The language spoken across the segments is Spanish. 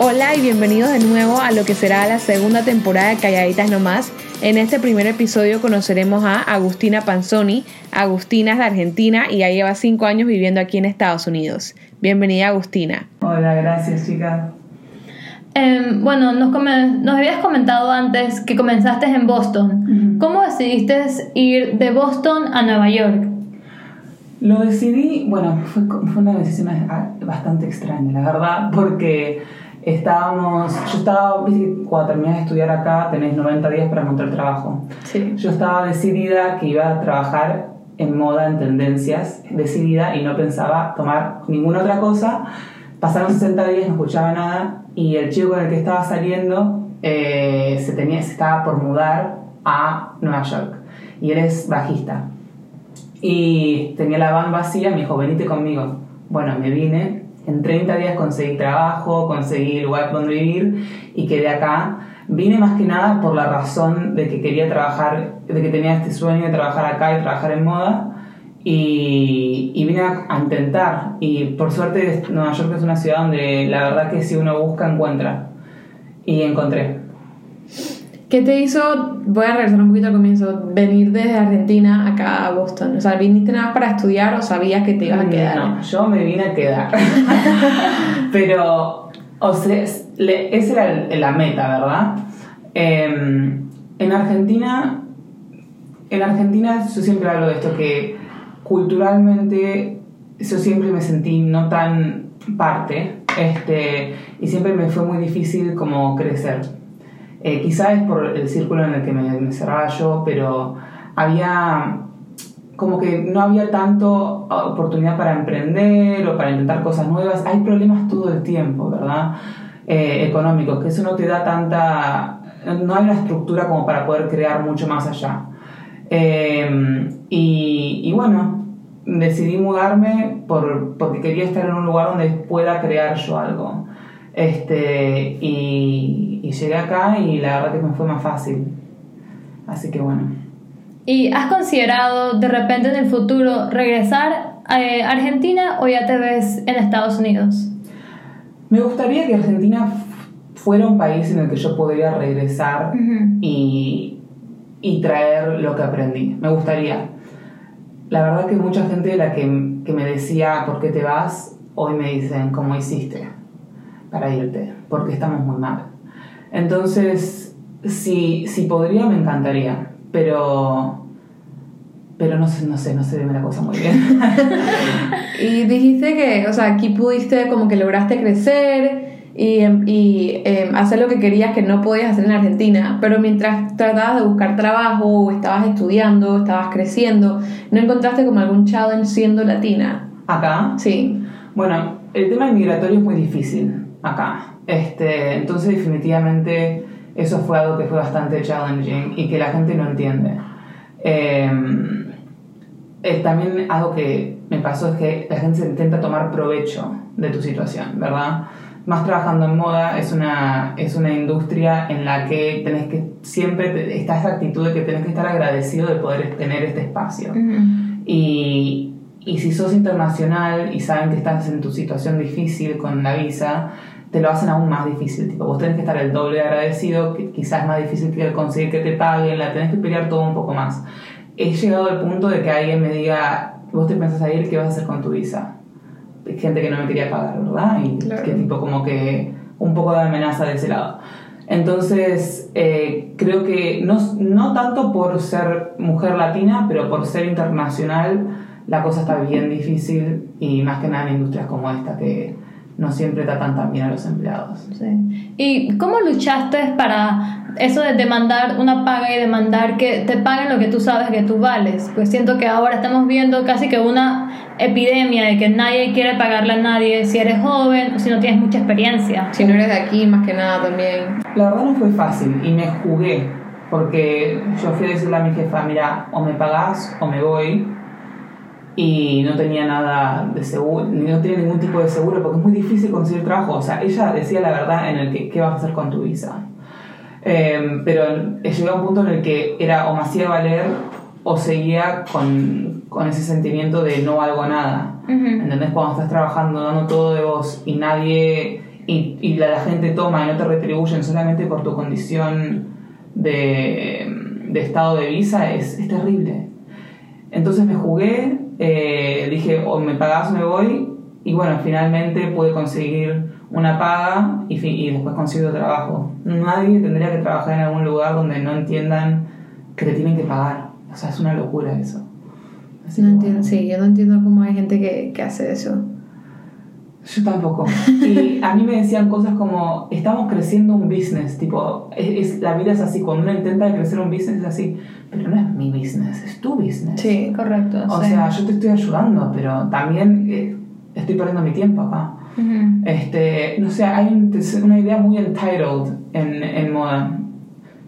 Hola y bienvenidos de nuevo a lo que será la segunda temporada de Calladitas Nomás. En este primer episodio conoceremos a Agustina Panzoni. Agustina es de Argentina y ya lleva cinco años viviendo aquí en Estados Unidos. Bienvenida Agustina. Hola, gracias chica. Em, bueno, nos, nos, habías comentado antes que comenzaste en Boston. ¿Cómo decidiste ir de Boston a Nueva York? Lo decidí, bueno, fue, fue una decisión bastante extraña, la verdad, porque estábamos, yo estaba, cuando terminas de estudiar acá tenés 90 días para encontrar trabajo. Sí. Yo estaba decidida que iba a trabajar en moda, en tendencias, decidida y no pensaba tomar ninguna otra cosa. Pasaron 60 días, no escuchaba nada y el chico con el que estaba saliendo eh, se, tenía, se estaba por mudar a Nueva York y él es bajista. Y tenía la van vacía, me dijo, venite conmigo. Bueno, me vine, en 30 días conseguí trabajo, conseguí lugar donde vivir y quedé acá. Vine más que nada por la razón de que quería trabajar, de que tenía este sueño de trabajar acá y trabajar en moda. Y, y vine a, intentar. Y por suerte Nueva York es una ciudad donde la verdad que si uno busca, encuentra. Y encontré. ¿Qué te hizo, voy a regresar un poquito al comienzo, venir desde Argentina acá a Boston? O sea, ¿viniste nada para estudiar o sabías que te ibas a mm, quedar? No, yo me vine a quedar. Pero, o sea, esa era la meta, ¿verdad? Em, en Argentina, en Argentina yo siempre hablo de esto, que culturalmente yo siempre me sentí no tan parte, este, y siempre me fue muy difícil como crecer eh, es por el círculo en el que me, cerraba yo, pero había como que no había tanto oportunidad para emprender o para intentar cosas nuevas. Hay problemas todo el tiempo, ¿verdad? Eh, económicos, que eso no te da tanta... No hay una estructura como para poder crear mucho más allá. Eh, y, y, bueno, decidí mudarme por, porque quería estar en un lugar donde pueda crear yo algo. Este, y, llegué acá y la verdad que me fue más fácil. Así que bueno. ¿Y has considerado de repente en el futuro regresar a Argentina o ya te ves en Estados Unidos? Me gustaría que Argentina fuera un país en el que yo podría regresar y, y, traer lo que aprendí. Me gustaría. La verdad que mucha gente la que, que me decía, ¿por qué te vas? Hoy me dicen, ¿cómo hiciste? Para irte, porque estamos muy mal. Entonces, si, si podría, me encantaría, pero, pero no sé, no sé, no se ve la cosa muy bien. y dijiste que, o sea, aquí pudiste como que lograste crecer y, y em, hacer lo que querías que no podías hacer en Argentina, pero mientras tratabas de buscar trabajo o estabas estudiando, estabas creciendo, ¿no encontraste como algún challenge siendo latina? ¿Acá? Sí. Bueno, el tema migratorio es muy difícil acá. Este, entonces definitivamente eso fue algo que fue bastante challenging y que la gente no entiende. Em, eh, también algo que me pasó es que la gente se intenta tomar provecho de tu situación, ¿verdad? Más trabajando en moda es una, es una industria en la que tenés que siempre está esa actitud de que tenés que estar agradecido de poder tener este espacio. y, y si sos internacional y saben que estás en tu situación difícil con la visa, te lo hacen aún más difícil. Tipo, vos tenés que estar el doble agradecido, que quizás es más difícil que conseguir que te paguen, la tenés que pelear todo un poco más. He llegado al punto de que alguien me diga, vos te pensás a ir, ¿qué vas a hacer con tu visa? Gente que no me quería pagar, ¿verdad? Y que tipo como que un poco de amenaza de ese lado. Entonces, eh, creo que no, no tanto por ser mujer latina, pero por ser internacional, la cosa está bien difícil y más que nada en industrias como esta que no siempre tratan tan bien a los empleados. Sí. ¿Y cómo luchaste para eso de demandar una paga y demandar que te paguen lo que tú sabes que tú vales? Pues siento que ahora estamos viendo casi que una epidemia de que nadie quiere pagarle a nadie si eres joven o si no tienes mucha experiencia. Si no eres de aquí, más que nada también. La verdad no fue fácil y me jugué porque yo fui a decirle a mi jefa, mira, o me pagás o me voy y no tenía nada de seguro, no tenía ningún tipo de seguro porque es muy difícil conseguir trabajo. O sea, ella decía la verdad en el que qué vas a hacer con tu visa. Em, pero llegó a un punto en el que era o me hacía valer o seguía con, con ese sentimiento de no valgo nada. ¿Entendés? Cuando estás trabajando, dando todo de vos y nadie y, y la, la gente toma y no te retribuyen solamente por tu condición de, de estado de visa, es, es terrible. Entonces me jugué, eh, dije, o me pagas o me voy, y bueno, finalmente pude conseguir una paga y, y después consigo trabajo. Nadie tendría que trabajar en algún lugar donde no entiendan que te tienen que pagar. O sea, es una locura eso. Así No entiendo, bueno. sí, yo no entiendo cómo hay gente que, que hace eso. Yo tampoco. Y a mí me decían cosas como, estamos creciendo un business, tipo, es, es- la vida es así, cuando uno intenta crecer un business es así, pero no es mi business, es tu business. Sí. Correcto. O sí. sea, yo te estoy ayudando, pero también eh, estoy perdiendo mi tiempo acá. Este, no sé, hay un- una idea muy entitled en, en moda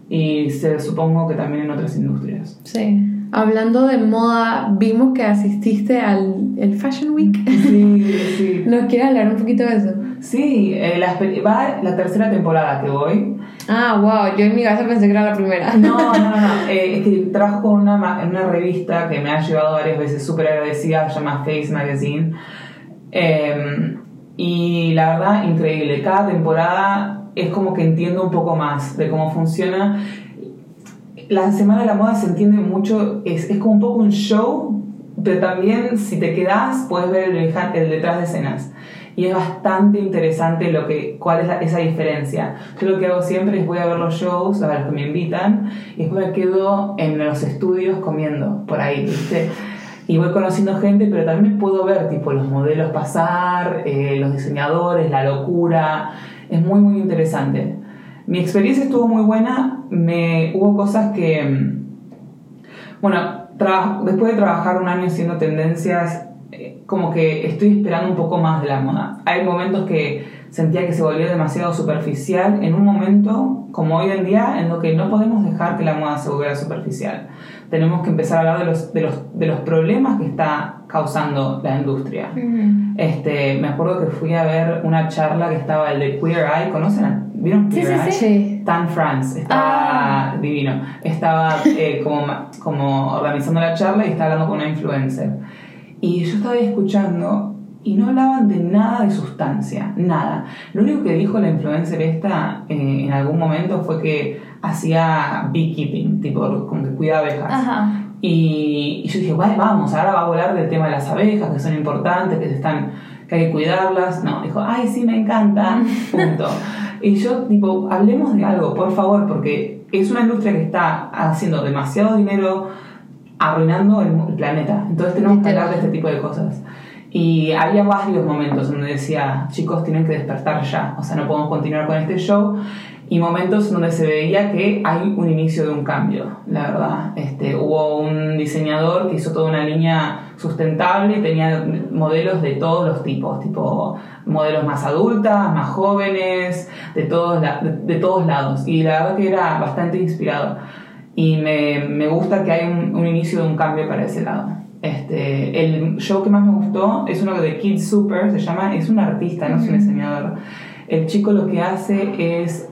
y se, supongo que también en otras industrias. Sí. Hablando de moda, vimos que asististe al el Fashion Week. Sí, sí. ¿Nos quieres hablar un poquito de eso? Sí, eh, la, va la tercera temporada que voy. Ah, wow, yo en mi casa pensé que era la primera. No, no, no, no. Eh, es que trabajo con una, una revista que me ha llevado varias veces, súper agradecida, se llama Face Magazine. Eh, y la verdad, increíble. Cada temporada es como que entiendo un poco más de cómo funciona. La Semana de la Moda se entiende mucho, es, es como un poco un show, pero también si te quedas puedes ver el, el detrás de escenas. Y es bastante interesante lo que, cuál es esa diferencia. Yo lo que hago siempre es voy a ver los shows, a los que me invitan, y después me quedo en los estudios comiendo por ahí, ¿viste? Y voy conociendo gente, pero también puedo ver tipo los modelos pasar, eh, los diseñadores, la locura. Es muy, muy interesante. Mi experiencia estuvo muy buena. Me, hubo cosas que... mm, Bueno, después de trabajar un año haciendo tendencias, eh, como que estoy esperando un poco más de la moda. Hay momentos que sentía que se volvió demasiado superficial. En un momento, como hoy en día, en lo que no podemos dejar que la moda se volviera superficial. Tenemos que empezar a hablar de los, de los, de los problemas que está causando la industria. Ujú. Este, me acuerdo que fui a ver una charla que estaba el de Queer Eye, ¿conocen? ¿Vieron Queer sí, Eye? sí. Sí. Tan France, estaba divino. Estaba eh, como, como organizando la charla y estaba hablando con una influencer. Y yo estaba escuchando y no hablaban de nada de sustancia, nada. Lo único que dijo la influencer esta eh, en algún momento fue que hacía beekeeping, tipo como que cuida abejas. Ajá. Y, y yo dije, "Guay, vamos, ahora va a hablar del tema de las abejas, que son importantes, que, se están, que hay que cuidarlas. No, dijo, ay, sí, me encanta, punto. Y yo, tipo, hablemos de algo, por favor, porque es una industria que está haciendo demasiado dinero, arruinando el, el planeta. Entonces tenemos que hablar de este tipo de cosas. Y había varios momentos donde decía, chicos, tienen que despertar ya, o sea, no podemos continuar con este show. Y momentos donde se veía que hay un inicio de un cambio, la verdad. Este, hubo un diseñador que hizo toda una línea sustentable y tenía modelos de todos los tipos, tipo modelos más adultas, más jóvenes, de todos, la- de, de todos lados. Y la verdad que era bastante inspirado. Y me, me gusta que hay un, un inicio de un cambio para ese lado. Este, el show que más me gustó es uno de Kid Super, se llama, es un artista, no es un diseñador. El chico lo que hace es,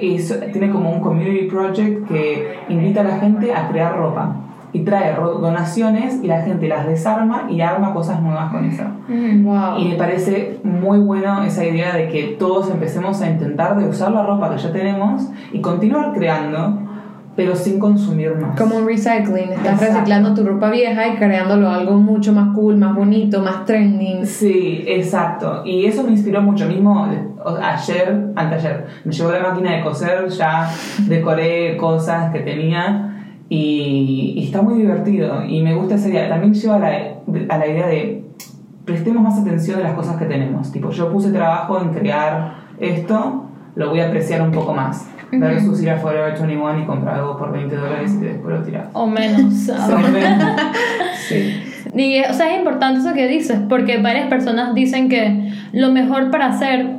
es- tiene como un community project que invita a la gente a crear ropa y trae donaciones y la gente las desarma y arma cosas nuevas con eso. Ujú. Wow. Y me parece muy bueno esa idea de que todos empecemos a intentar de usar la ropa que ya tenemos y continuar creando, pero sin consumir más. Como un recycling, estás Exacto. reciclando tu ropa vieja y creándolo algo mucho más cool, más bonito, más trending. Sí, exacto. Y eso me inspiró mucho. Mismo ayer, anteayer, me llevó la máquina de coser, ya decoré cosas que tenía y, y está muy divertido. Y me gusta esa idea. También lleva a la, a la idea de prestemos más atención a las cosas que tenemos. Tipo, yo puse trabajo en crear esto, lo voy a apreciar un poco más. Versus ir a Forever 21 y comprar algo por 20 dólares y después lo tiras. O menos. Sí. Y, o sea, es importante eso que dices, porque varias personas dicen que lo mejor para hacer,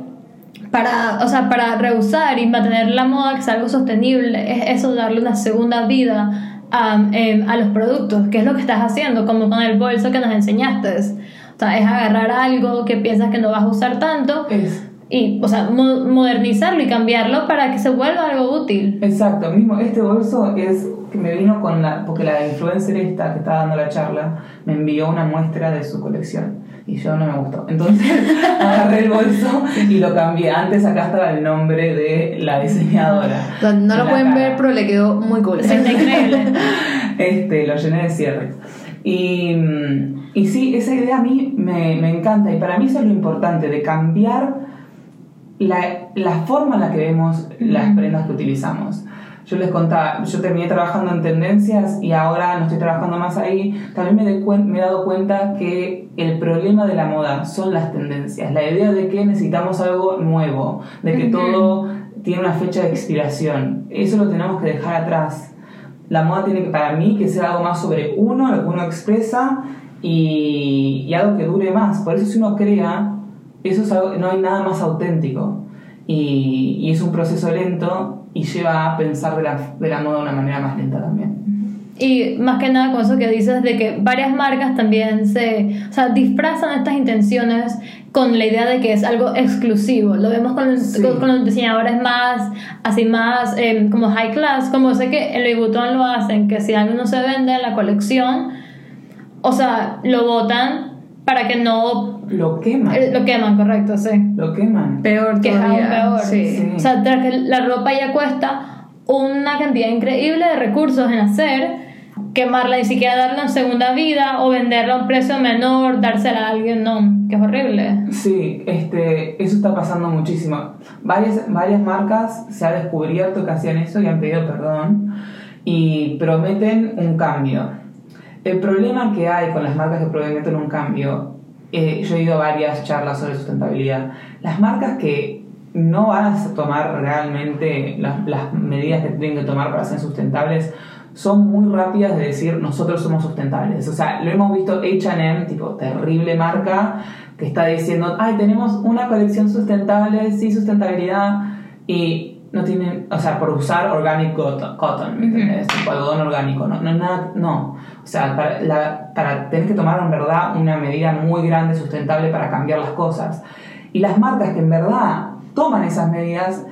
para, o sea, para rehusar y mantener la moda que sea algo sostenible, es eso, darle una segunda vida a, em, a los productos, que es lo que estás haciendo, como con el bolso que nos enseñaste. O sea, es agarrar algo que piensas que no vas a usar tanto Es y, o sea, mo- modernizarlo y cambiarlo para que se vuelva algo útil. Exacto, mismo este bolso es que me vino con la, porque la influencer esta que estaba dando la charla me envió una muestra de su colección Y yo no me gustó. Entonces agarré el bolso y lo cambié. Antes acá estaba el nombre de la diseñadora. No, lo pueden cara. ver, pero le quedó muy cool. Está increíble. Este, lo llené de cierres. Y, y sí, esa idea a mí me, me encanta. Y para mí eso es lo importante, de cambiar la, la forma en la que vemos las prendas que utilizamos. Yo les contaba, yo terminé trabajando en tendencias y ahora no estoy trabajando más ahí. También me, de cuen- me he dado cuenta que el problema de la moda son las tendencias. La idea de que necesitamos algo nuevo, de que todo tiene una fecha de expiración. Eso lo tenemos que dejar atrás. La moda tiene que, para mí, que ser algo más sobre uno, lo que uno expresa y, y algo que dure más. Por eso si uno crea, eso es algo, no hay nada más auténtico. Y, y es un proceso lento y lleva a pensar de la, de la moda de una manera más lenta también. Y más que nada con eso que dices de que varias marcas también se, o sea, disfrazan estas intenciones con la idea de que es algo exclusivo. Lo vemos con, Sí. con, con los diseñadores más, así más eh, como high class, como sé que en Louis Vuitton lo hacen, que si algo no se vende en la colección, o sea, lo botan para que no Lo queman. eh, lo queman, correcto, sí. Lo queman. Peor Que es aún todavía. peor. Sí. Sí. O sea, tras que la ropa ya cuesta una cantidad increíble de recursos en hacer, quemarla, ni siquiera darla en segunda vida o venderla a un precio menor, dársela a alguien, no, que es horrible. Sí, este, eso está pasando muchísimo. Varias, varias marcas se ha descubierto que hacían eso y han pedido perdón y prometen un cambio. El problema que hay con las marcas que prometen un cambio, eh, yo he ido a varias charlas sobre sustentabilidad, las marcas que no van a tomar realmente las, las medidas que tienen que tomar para ser sustentables son muy rápidas de decir nosotros somos sustentables. O sea, lo hemos visto HM, tipo terrible marca, que está diciendo, ay, tenemos una colección sustentable, sí, sustentabilidad, y no tienen, o sea, por usar organic cotton, cotton ¿entendés? Tipo algodón orgánico, no, no, nada, no. O sea, para, la, para tener que tomar en verdad una medida muy grande, sustentable para cambiar las cosas. Y las marcas que en verdad toman esas medidas,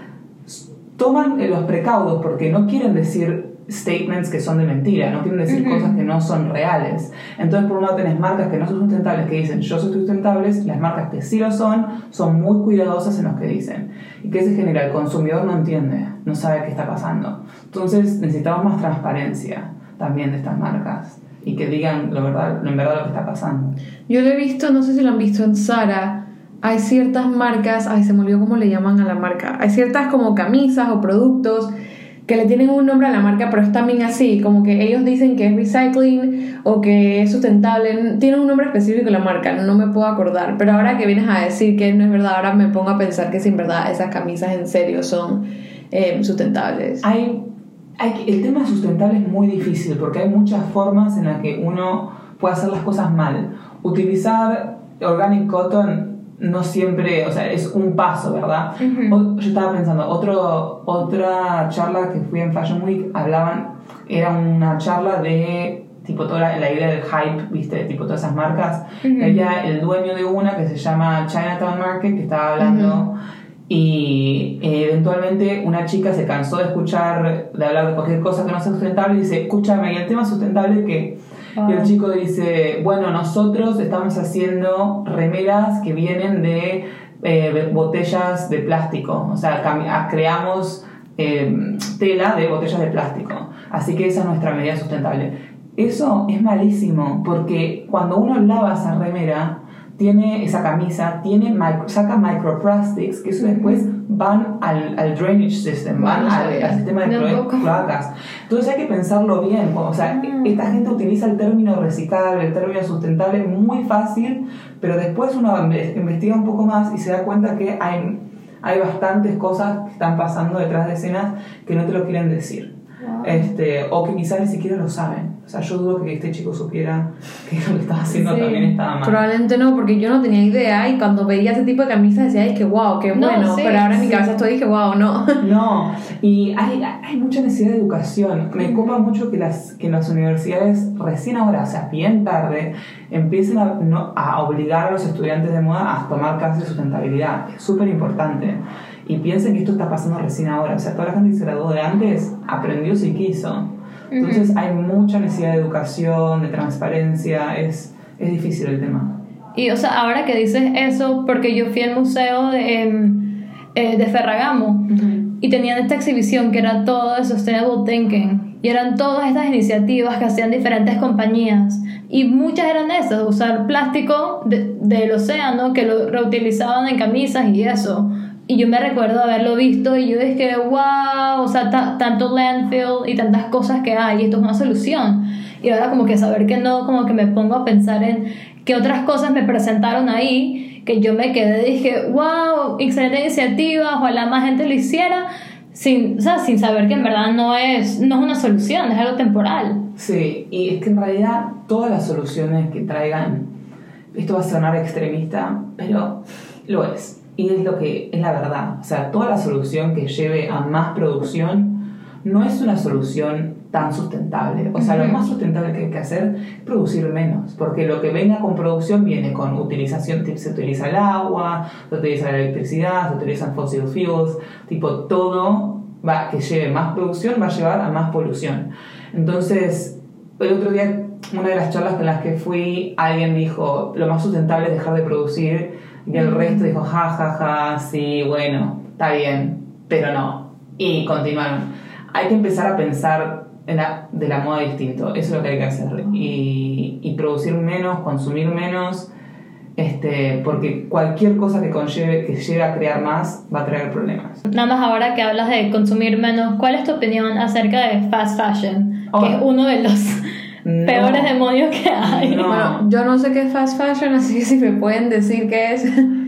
toman eh, los precaudos porque no quieren decir statements que son de mentira, no quieren decir cosas que no son reales. Entonces, por un lado tenés marcas que no son sustentables que dicen yo soy sustentables, las marcas que sí lo son, son muy cuidadosas en lo que dicen. ¿Y qué se genera? El consumidor no entiende, no sabe qué está pasando. Entonces, necesitamos más transparencia también de estas marcas y que digan lo verdad, lo en verdad lo que está pasando. Yo lo he visto, no sé si lo han visto en Sara. Hay ciertas marcas, ay, se me olvidó cómo le llaman a la marca. Hay ciertas como camisas o productos que le tienen un nombre a la marca, pero es también así, como que ellos dicen que es recycling o que es sustentable. Tiene un nombre específico la marca, no me puedo acordar. Pero ahora que vienes a decir que no es verdad, ahora me pongo a pensar que si en verdad esas camisas en serio son eh, sustentables. Hay, hay, el tema sustentable es muy difícil porque hay muchas formas en las que uno puede hacer las cosas mal. Utilizar organic cotton no siempre, o sea, es un paso, ¿verdad? O- yo estaba pensando, otro, otra charla que fui en Fashion Week, hablaban, era una charla de tipo toda la, idea del hype, ¿viste? Tipo todas esas marcas. Y había el dueño de una que se llama Chinatown Market que estaba hablando y eh, eventualmente una chica se cansó de escuchar, de hablar de cualquier cosa que no sea sustentable y dice, escúchame, ¿y el tema sustentable que Y el chico dice, bueno, nosotros estamos haciendo remeras que vienen de eh, botellas de plástico, o sea, ah, creamos eh, tela de botellas de plástico, así que esa es nuestra medida sustentable. Eso es malísimo, porque cuando uno lava esa remera, tiene esa camisa, tiene micro- saca microplastics, que eso después van al, al drainage system, van No al, sistema de No, cloacas. Entonces hay que pensarlo bien, o sea, esta gente utiliza el término reciclable, el término sustentable muy fácil, pero después uno inve- investiga un poco más y se da cuenta que hay, hay bastantes cosas que están pasando detrás de escenas que no te lo quieren decir. Este, o que quizás ni siquiera lo saben. O sea, yo dudo que este chico supiera que lo que estaba haciendo Sí. también estaba mal. Probablemente no, porque yo no tenía idea y cuando veía ese tipo de camisas decía, ay, que wow, qué No, bueno, sí, pero ahora en mi sí. cabeza estoy y dije, wow, no. No, y hay, hay mucha necesidad de educación. Me ocupa mucho que las, que las universidades recién ahora, o sea, bien tarde, empiecen a, no- a obligar a los estudiantes de moda a tomar clases de sustentabilidad. Es súper importante. Y piensen que esto está pasando recién ahora. O sea, toda la gente que se graduó de antes aprendió si quiso. Entonces hay mucha necesidad de educación, de transparencia. Es, es difícil el tema. Y, o sea, ahora que dices eso, porque yo fui al museo de, em, eh, de Ferragamo y tenían esta exhibición que era todo de Sustainable Thinking. Y eran todas estas iniciativas que hacían diferentes compañías. Y muchas eran esas, usar plástico de- del océano que lo reutilizaban en camisas y eso. Y yo me recuerdo haberlo visto y yo dije, wow, o sea, ta- tanto landfill y tantas cosas que hay, esto es una solución. Y ahora como que saber que no, como que me pongo a pensar en qué otras cosas me presentaron ahí, que yo me quedé y dije, wow, excelente iniciativa, ojalá más gente lo hiciera, sin, o sea, sin saber que en verdad no es, no es una solución, es algo temporal. Sí, y es que en realidad todas las soluciones que traigan, esto va a sonar extremista, pero lo es. Y es lo que es la verdad. O sea, toda la solución que lleve a más producción no es una solución tan sustentable. O sea, lo más sustentable que hay que hacer es producir menos, porque lo que venga con producción viene con utilización, se utiliza el agua, se utiliza la electricidad, se utilizan fossil fuels, tipo todo va, que lleve más producción va a llevar a más polución. Entonces, el otro día, una de las charlas con las que fui, alguien dijo, lo más sustentable es dejar de producir, y el resto dijo, ja, ja, ja, sí, bueno, está bien, pero no. Y continuaron. Hay que empezar a pensar en la- de la moda distinto, eso es lo que hay que hacer. Y, y producir menos, consumir menos, este, porque cualquier cosa que conlleve, que lleve a crear más, va a traer problemas. Nada más ahora que hablas de consumir menos, ¿cuál es tu opinión acerca de fast fashion? Oh. Que es uno de los No. peores demonios que hay. No. Bueno, yo no sé qué es fast fashion, así que si me pueden decir qué es.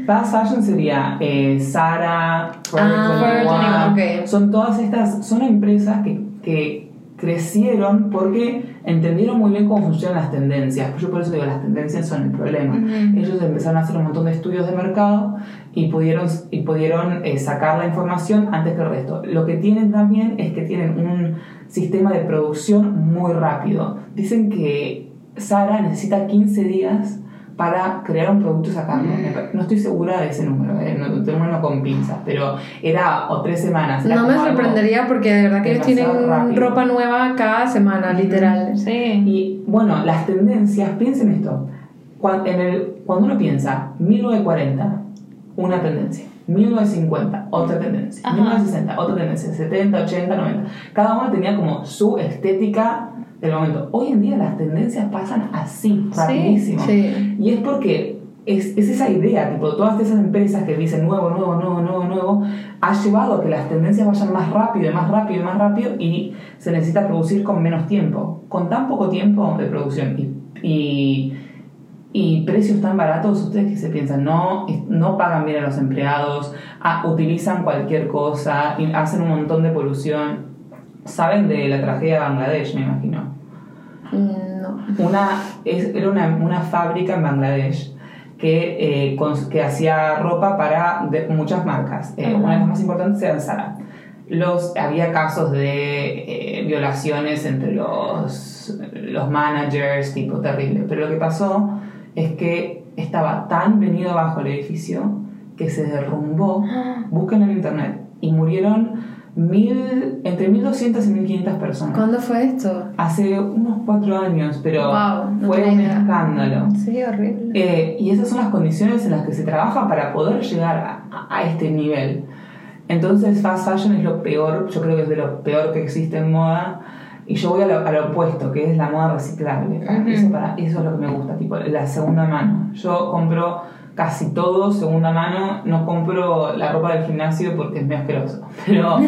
Fast fashion sería eh, Zara, Forever Ah, 21, Forever 21, ok. Son todas estas, son empresas que, que crecieron porque entendieron muy bien cómo funcionan las tendencias. Yo por eso digo, las tendencias son el problema. Ujú. Ellos empezaron a hacer un montón de estudios de mercado y pudieron, y pudieron eh, sacar la información antes que el resto. Lo que tienen también es que tienen un sistema de producción muy rápido. Dicen que Zara necesita 15 días para crear un producto y sacarlo. Me pa- No estoy segura de ese número, eh, no, tengo con pinzas, pero era o tres semanas. era No me sorprendería porque de verdad que ellos tienen rápido. ropa nueva cada semana, literal. Sí. Y bueno, las tendencias, piensen esto. Cuando, en el, cuando uno piensa 1940, una tendencia. 1950, otra tendencia. Ajá. 1960, otra tendencia. 70, 80, 90. Cada uno tenía como su estética del momento. Hoy en día las tendencias pasan así, rapidísimo. Sí. Y es porque es, es esa idea, tipo, todas esas empresas que dicen nuevo, nuevo, nuevo, nuevo, nuevo, ha llevado a que las tendencias vayan más rápido, más rápido, más rápido, y se necesita producir con menos tiempo. Con tan poco tiempo de producción y, y, y precios tan baratos, ustedes que se piensan, no, no pagan bien a los empleados, ah, utilizan cualquier cosa, y hacen un montón de polución. Saben de la tragedia de Bangladesh, me imagino. No. Una, es- era una, una fábrica en Bangladesh que, eh, que hacía ropa para de- muchas marcas. Eh, una de las más importantes era Zara. Los, había casos de eh, violaciones entre los, los managers, tipo terrible. Pero lo que pasó es que estaba tan venido abajo el edificio que se derrumbó. Busquen en internet. Y murieron mil, entre 1.200 y 1.500 personas. ¿Cuándo fue esto? Hace unos cuatro años, pero Wow, no fue un idea. escándalo. Sí, horrible. Eh, y esas son las condiciones en las que se trabaja para poder llegar a, a este nivel. Entonces, fast fashion es lo peor, yo creo que es de lo peor que existe en moda. Y yo voy a lo, a lo opuesto, que es la moda reciclable. Ujú. eso, para, eso es lo que me gusta, tipo la segunda mano. Yo compro casi todo segunda mano, no compro la ropa del gimnasio porque es muy asqueroso. Pero,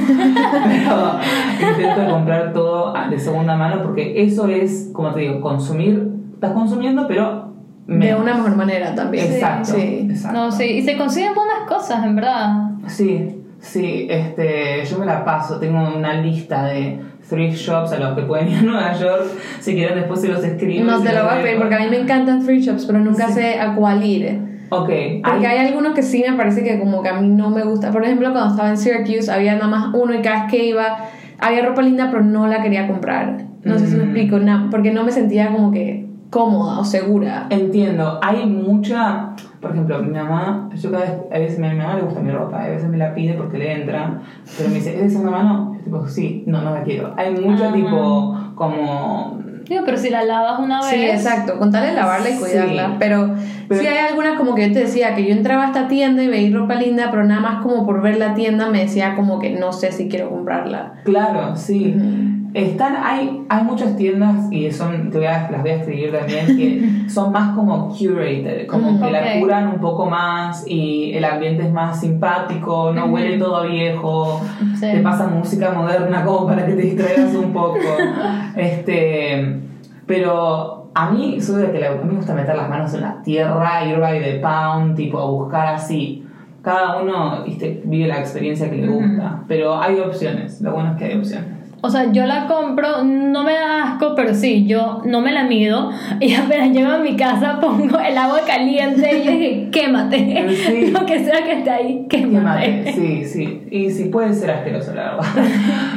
pero intento comprar todo de segunda mano porque eso es, como te digo, consumir. Estás consumiendo, pero De menos. una mejor manera también. Exacto, Sí. exacto. No, sí, y se consiguen buenas cosas, en verdad. Sí, sí, este, yo me la paso, tengo una lista de thrift shops a los que pueden ir a Nueva York, si quieren después se los escribo. No te lo voy a pedir porque a mí me encantan free shops, pero nunca Sí. sé a cuál ir. Ok, Porque hay- hay algunos que sí me parece que como que a mí no me gusta. Por ejemplo, cuando estaba en Syracuse había nada más uno y cada vez que iba había ropa linda, pero no la quería comprar. No sé si me Mm. explico, na- porque no me sentía como que cómoda o segura. entiendo, hay mucha, por ejemplo, mi mamá, yo cada vez, a veces a mi mamá le gusta mi ropa, a veces me la pide porque le entra, pero me dice, ¿es de segunda mano? Yo tipo, sí, no, no la quiero. Hay mucho Ah. tipo, como Digo, pero si la lavas una vez. Sí, exacto, con tal de lavarla y Sí. cuidarla. Pero, Pero- sí hay algunas como que yo te decía que yo entraba a esta tienda y veía ropa linda, pero nada más como por ver la tienda me decía como que no sé si quiero comprarla. Claro, sí. Ujú. Están, hay, hay muchas tiendas y son, te voy a, las voy a escribir también, que son más como curated, como que la ok. curan un poco más y el ambiente es más simpático, no huele todo a viejo, Sí. te pasan música moderna como para que te distraigas un poco. este, pero a mí, soy de que la- a mí me gusta meter las manos en la tierra, ir by the pound, tipo a buscar así. Cada uno ¿viste? vive la experiencia que le gusta, pero hay opciones, lo bueno es que hay opciones. O sea, yo la compro, no me da asco, pero sí, yo no me la mido y apenas llego a mi casa pongo el agua caliente y dije, quémate. Sí. Lo que sea que esté ahí, Qué mate, quémate. Sí, sí. Y sí puede ser asqueroso, la verdad.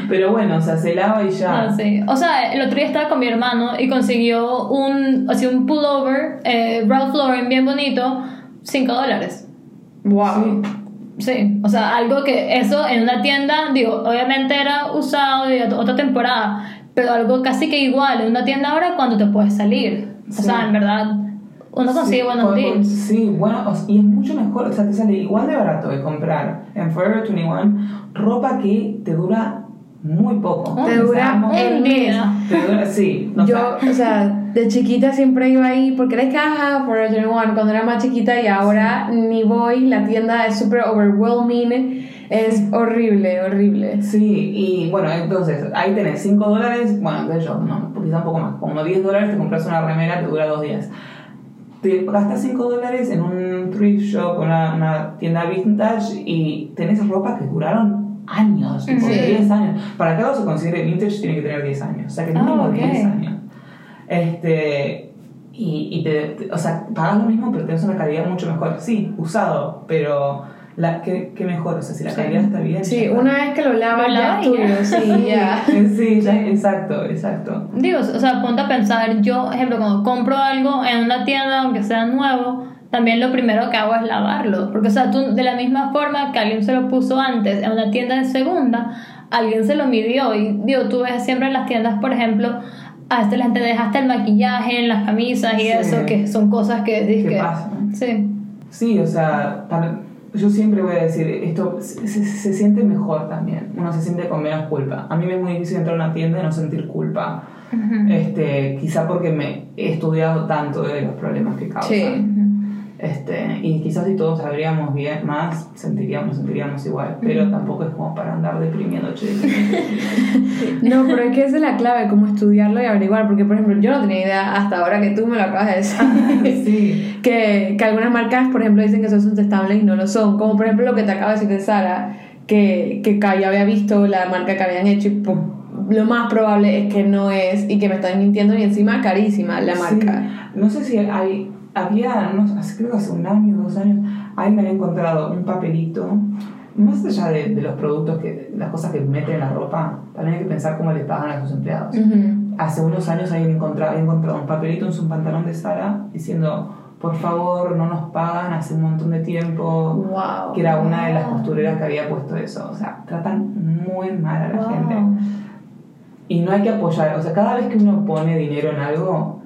Pero bueno, o sea, se lava y ya. No, sí. O sea, el otro día estaba con mi hermano y consiguió un, así un pullover, eh, Ralph Lauren, bien bonito, 5 dólares. Wow. Sí, o sea, algo que eso en una tienda, digo, obviamente era usado de ot- otra temporada, pero algo casi que igual en una tienda ahora cuando te puedes salir. O Sí. sea, en verdad, uno consigue Sí, buenos deals. Sí, bueno, o- y es mucho mejor, o sea, te sale igual de barato de comprar en Forever 21 ropa que te dura muy poco. Te dura Un día. Te dura, sí. no, Yo, o sea, de chiquita siempre iba ahí porque era caja por el One cuando era más chiquita y ahora ni voy, la tienda es súper overwhelming, es horrible, horrible. Sí, y bueno, entonces ahí tenés 5 dólares, bueno, de yo, no, quizá un poco más, como 10 dólares te compras una remera que dura dos días. Te gastas 5 dólares en un thrift shop, una, una tienda vintage y tenés ropa que duraron años, tipo Sí. 10 años. Para que algo se considere vintage tiene que tener 10 años, o sea que Ah, mínimo ok. 10 años. Este, y, y te, te- o sea, pagas lo mismo pero tenés una calidad mucho mejor. Sí, usado, pero la, ¿qué, qué mejor? O sea, si la Sí. calidad está bien. Sí, está. una vez que lo lavas Lo lavas tuyo, sí, ya. Sí, ya, exacto, exacto. Digo, o sea, ponte a pensar, yo, ejemplo, cuando compro algo en una tienda, aunque sea nuevo, también lo primero que hago es lavarlo. Porque, o sea, tú, de la misma forma que alguien se lo puso antes en una tienda de segunda, alguien se lo midió. Y, digo, tú ves siempre en las tiendas, por ejemplo, a este la gente deja hasta el maquillaje en las camisas y Sí. eso, que son cosas que decís ¿Qué que. pasa? Sí. Sí, o sea, para- yo siempre voy a decir, esto se, se- se siente mejor también, uno se siente con menos culpa. A mí me es muy difícil entrar a una tienda y no sentir culpa, este, quizá porque me he estudiado tanto de los problemas que causan. Sí. Este, y quizás si todos sabríamos bien más, sentiríamos, sentiríamos igual, pero tampoco es como para andar deprimiendo, che. No, pero es que esa es la clave, como estudiarlo y averiguar, porque por ejemplo yo no tenía idea hasta ahora que tú me lo acabas de decir. sí, que, que algunas marcas, por ejemplo, dicen que son sustentables y no lo son. Como por ejemplo lo que te acaba de decir de Sara, que, que ya había visto la marca que habían hecho y pues, lo más probable es que no es y que me están mintiendo y encima carísima la marca. Sí. No sé si hay, había, no, hace- creo que hace un año, dos años, alguien había encontrado un papelito, más allá de, de los productos, que las cosas que meten en la ropa, también hay que pensar cómo les pagan a sus empleados. Ujú. Hace unos años alguien encontrado, había encontrado un papelito en su pantalón de Sara diciendo, por favor, no nos pagan hace un montón de tiempo. Wow. Que era una de las costureras que había puesto eso. O sea, tratan muy mal a la Wow. gente. Y no hay que apoyar, o sea, cada vez que uno pone dinero en algo,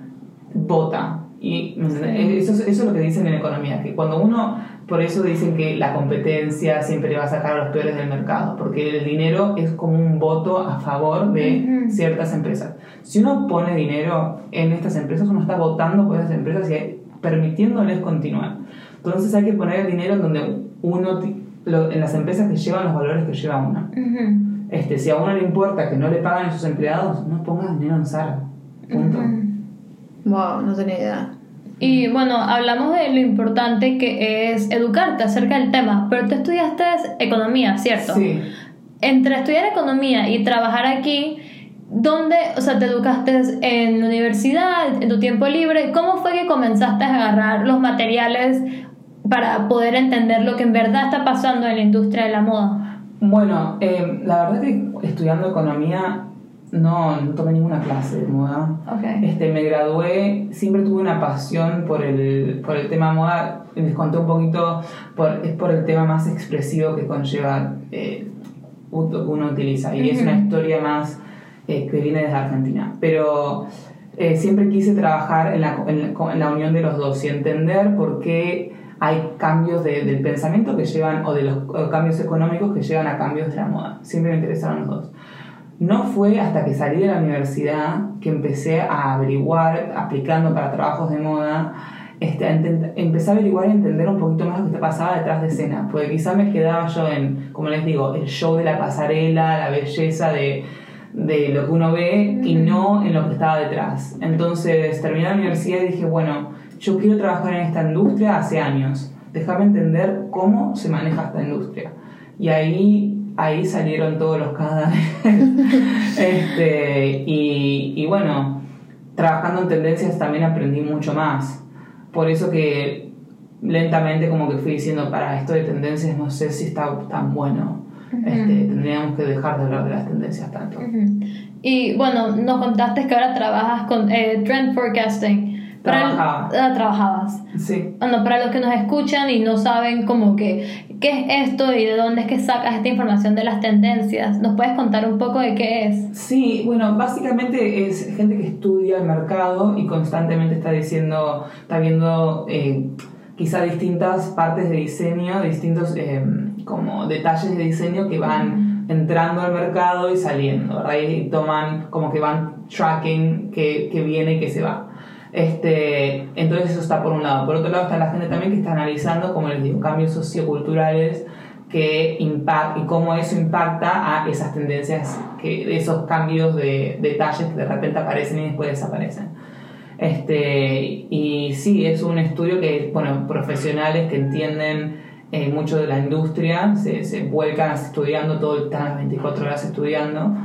vota. Y ¿me entendés? eso, es- eso es lo que dicen en economía, que cuando uno, por eso dicen que la competencia siempre va a sacar a los peores del mercado, porque el dinero es como un voto a favor de ciertas empresas. Si uno pone dinero en estas empresas, uno está votando por esas empresas y permitiéndoles continuar. Entonces hay que poner el dinero en donde uno, en las empresas que llevan los valores que lleva uno. Este, si a uno le importa que no le pagan a sus empleados, no pongas dinero en Sara. Punto. Ujú. Wow, no tenía idea. Y bueno, hablamos de lo importante que es educarte acerca del tema, pero tú estudiaste economía, ¿cierto? Sí. Entre estudiar economía y trabajar aquí, ¿dónde, o sea, te educaste en la universidad, en tu tiempo libre? ¿Cómo fue que comenzaste a agarrar los materiales para poder entender lo que en verdad está pasando en la industria de la moda? Bueno, eh, la verdad que estudiando economía no, no tomé ninguna clase de moda. Ok. Este, me gradué, siempre tuve una pasión por el, por el tema moda. Les conté un poquito, por, es por el tema más expresivo que conlleva eh, uno utiliza. Y es Ujú. una historia más eh, que viene desde Argentina. Pero eh, siempre quise trabajar en la, en, la- en la unión de los dos y entender por qué hay cambios de- del pensamiento que llevan, o de los o cambios económicos que llevan a cambios de la moda. Siempre me interesaron los dos. No fue hasta que salí de la universidad que empecé a averiguar, aplicando para trabajos de moda, este, a empecé a averiguar y entender un poquito más lo que pasaba detrás de escena, porque quizá me quedaba yo en, como les digo, el show de la pasarela, la belleza de, de lo que uno ve y no en lo que estaba detrás. Entonces terminé la universidad y dije, bueno, yo quiero trabajar en esta industria hace años, déjame entender cómo se maneja esta industria. Y ahí, ahí salieron todos los cadáveres. este, y, y bueno, trabajando en tendencias también aprendí mucho más. Por eso que lentamente como que fui diciendo, para esto de tendencias no sé si está tan bueno. este, tendríamos que dejar de hablar de las tendencias tanto. Y bueno, nos contaste que ahora trabajas con eh, Trend Forecasting. Para Trabajaba. ah, trabajabas. Sí. Bueno, para los que nos escuchan y no saben como que qué es esto y de dónde es que sacas esta información de las tendencias, ¿nos puedes contar un poco de qué es? Sí, bueno, básicamente es gente que estudia el mercado y constantemente está diciendo, está viendo eh, quizá distintas partes de diseño, distintos eh, como detalles de diseño que van entrando al mercado y saliendo, ¿verdad? Y toman como que van tracking que, que viene y que se va. Este, entonces eso está por un lado. Por otro lado está la gente también que está analizando, como les digo, cambios socioculturales que impact, y cómo eso impacta a esas tendencias, que, esos cambios de detalles que de repente aparecen y después desaparecen. Este, y sí, es un estudio que, bueno, profesionales que entienden eh, mucho de la industria se, se vuelcan estudiando, todo, están las 24 horas estudiando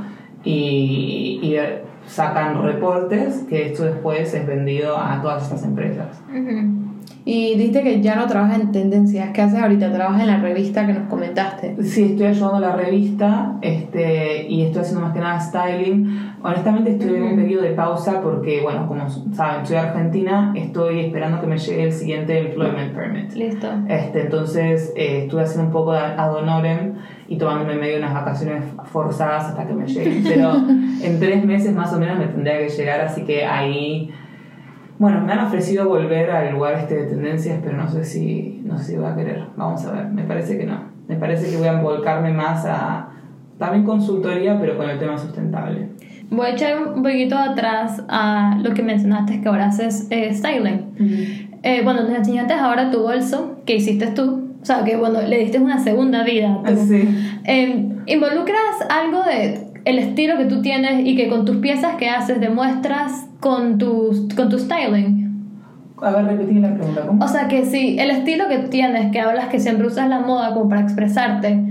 y, y sacan reportes que esto después es vendido a todas estas empresas. Y dijiste que ya no trabajas en tendencias. ¿Qué haces ahorita? Trabajas en la revista que nos comentaste. Sí, estoy ayudando a la revista este, y estoy haciendo más que nada styling. Honestamente estoy en un periodo de pausa porque, bueno, como saben, soy argentina, estoy esperando que me llegue el siguiente employment permit. Listo. Este, entonces eh, estuve haciendo un poco de ad honorem y tomándome medio unas vacaciones forzadas hasta que me lleguen. Pero en tres meses más o menos me tendría que llegar, así que ahí... Bueno, me han ofrecido volver al lugar este de tendencias, pero no sé si, no sé si voy a querer. Vamos a ver, me parece que no. Me parece que voy a volcarme más a también consultoría, pero con el tema sustentable. Voy a echar un poquito atrás a lo que mencionaste que ahora haces eh, styling. Eh, bueno, nos enseñaste ahora tu bolso que hiciste tú. O sea, que bueno, le diste una segunda vida. tú. Sí. Eh, ¿Involucras algo de el estilo que tú tienes y que con tus piezas que haces demuestras con tu, con tu styling? A ver, repetí la pregunta. ¿Cómo? O sea, que si el estilo que tienes, que hablas que siempre usas la moda como para expresarte,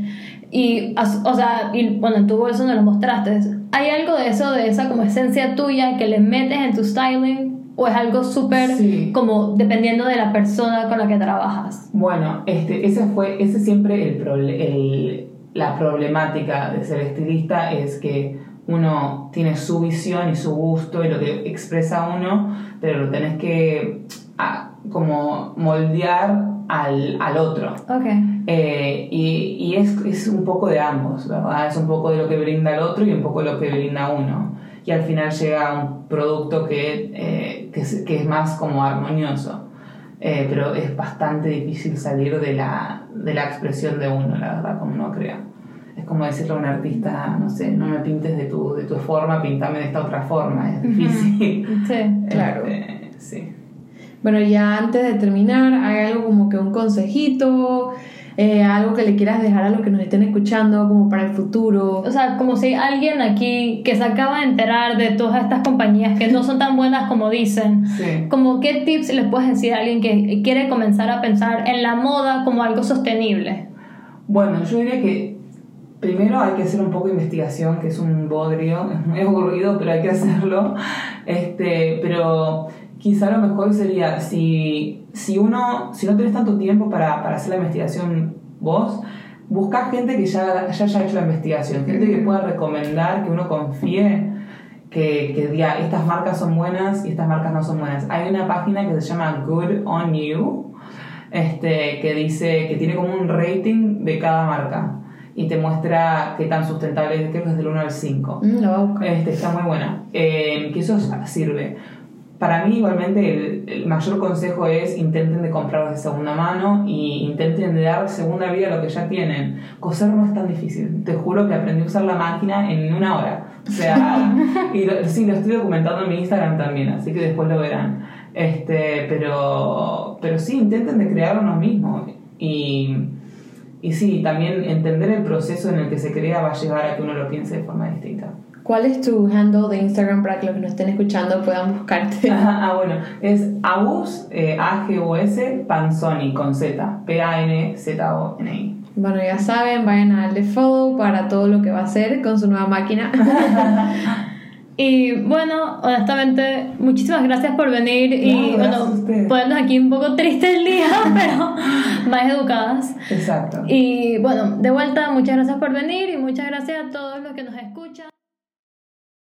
y, o sea, y bueno, en tu bolso no lo mostraste, ¿hay algo de eso, de esa como esencia tuya que le metes en tu styling? ¿O es algo súper Sí. como dependiendo de la persona con la que trabajas? Bueno, este, ese fue, ese siempre el, el- la problemática de ser estilista es que uno tiene su visión y su gusto y lo que expresa uno, pero lo tenés que ah, como moldear al, al otro. Ok. Eh, y y es, es un poco de ambos, ¿verdad? Es un poco de lo que brinda el otro y un poco de lo que brinda uno. Y al final llega un producto que, eh, que, es, que es más como armonioso. Eh, pero es bastante difícil salir de la, de la expresión de uno, la verdad, como uno crea. Es como decirle a un artista, no sé, no me pintes de tu, de tu forma, pintame de esta otra forma. Es difícil. Sí. Claro. Este, sí. Bueno, ya antes de terminar, hay algo como que un consejito, eh, algo que le quieras dejar a los que nos estén escuchando como para el futuro. O sea, como si alguien aquí que se acaba de enterar de todas estas compañías que no son tan buenas como dicen, Sí. como qué tips les puedes decir a alguien que quiere comenzar a pensar en la moda como algo sostenible. Bueno, yo diría que primero hay que hacer un poco de investigación, que es un bodrio, es muy aburrido, pero hay que hacerlo. Este, pero quizá lo mejor sería, si, si uno, si no tenés tanto tiempo para, para hacer la investigación vos, buscar gente que ya, ya haya hecho la investigación, gente que pueda recomendar, que uno confíe, que, que diga, estas marcas son buenas y estas marcas no son buenas. Hay una página que se llama Good On You, este, que dice que tiene como un rating de cada marca. y te muestra qué tan sustentable es, creo que es del 1 al 5. Mm. Este, está muy buena. Eh, que eso sirve. Para mí, igualmente, el, el mayor consejo es intenten de comprarlos de segunda mano y intenten de dar segunda vida a lo que ya tienen. Coser no es tan difícil. Te juro que aprendí a usar la máquina en una hora. O sea, y lo- sí, lo estoy documentando en mi Instagram también, así que después lo verán. Este, pero, pero sí, intenten de crearlo uno mismo. Y, y sí, también entender el proceso en el que se crea va a llevar a que uno lo piense de forma distinta. ¿Cuál es tu handle de Instagram para que los que nos estén escuchando puedan buscarte? Ajá, ah, bueno, es Agus, eh, A-G-U-S, Panzoni, con Z, P-A-N-Z-O-N-I. Bueno, ya saben, vayan a darle follow para todo lo que va a hacer con su nueva máquina. Y bueno, honestamente, muchísimas gracias por venir y No, bueno, ponernos aquí un poco tristes el día, pero más educadas. Exacto. Y bueno, de vuelta, muchas gracias por venir y muchas gracias a todos los que nos escuchan.